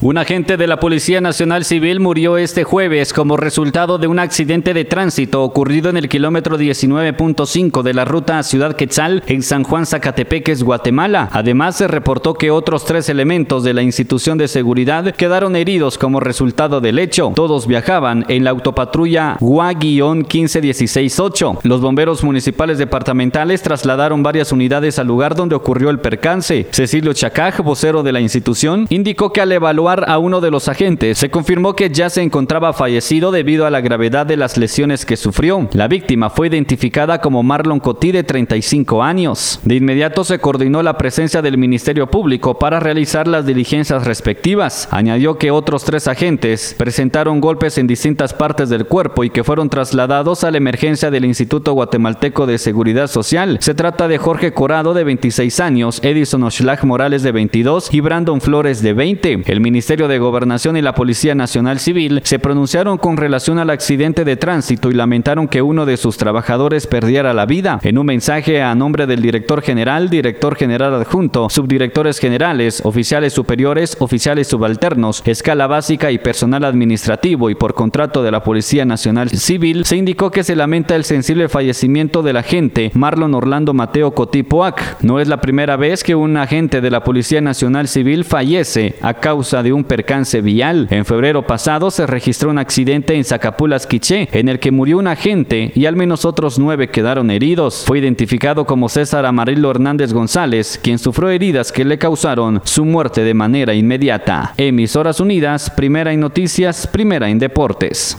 Un agente de la Policía Nacional Civil murió este jueves como resultado de un accidente de tránsito ocurrido en el kilómetro 19.5 de la ruta a Ciudad Quetzal en San Juan Zacatepeques, Guatemala. Además, se reportó que otros tres elementos de la institución de seguridad quedaron heridos como resultado del hecho. Todos viajaban en la autopatrulla GUA-15168. Los bomberos municipales departamentales trasladaron varias unidades al lugar donde ocurrió el percance. Cecilio Chacaj, vocero de la institución, indicó que al evaluar a uno de los agentes, se confirmó que ya se encontraba fallecido debido a la gravedad de las lesiones que sufrió. La víctima fue identificada como Marlon Cotí de 35 años. De inmediato se coordinó la presencia del Ministerio Público para realizar las diligencias respectivas. Añadió que otros tres agentes presentaron golpes en distintas partes del cuerpo y que fueron trasladados a la emergencia del Instituto Guatemalteco de Seguridad Social. Se trata de Jorge Corado de 26 años, Edison Oshlag Morales de 22 y Brandon Flores de 20. El Ministerio de Gobernación y la Policía Nacional Civil se pronunciaron con relación al accidente de tránsito y lamentaron que uno de sus trabajadores perdiera la vida. En un mensaje a nombre del director general, director general adjunto, subdirectores generales, oficiales superiores, oficiales subalternos, escala básica y personal administrativo y por contrato de la Policía Nacional Civil, se indicó que se lamenta el sensible fallecimiento del agente Marlon Orlando Mateo Cotipoac. No es la primera vez que un agente de la Policía Nacional Civil fallece a causa de un percance vial. En febrero pasado se registró un accidente en Zacapulas, Quiché, en el que murió un agente y al menos otros nueve quedaron heridos. Fue identificado como César Amarillo Hernández González, quien sufrió heridas que le causaron su muerte de manera inmediata. Emisoras Unidas, primera en noticias, primera en deportes.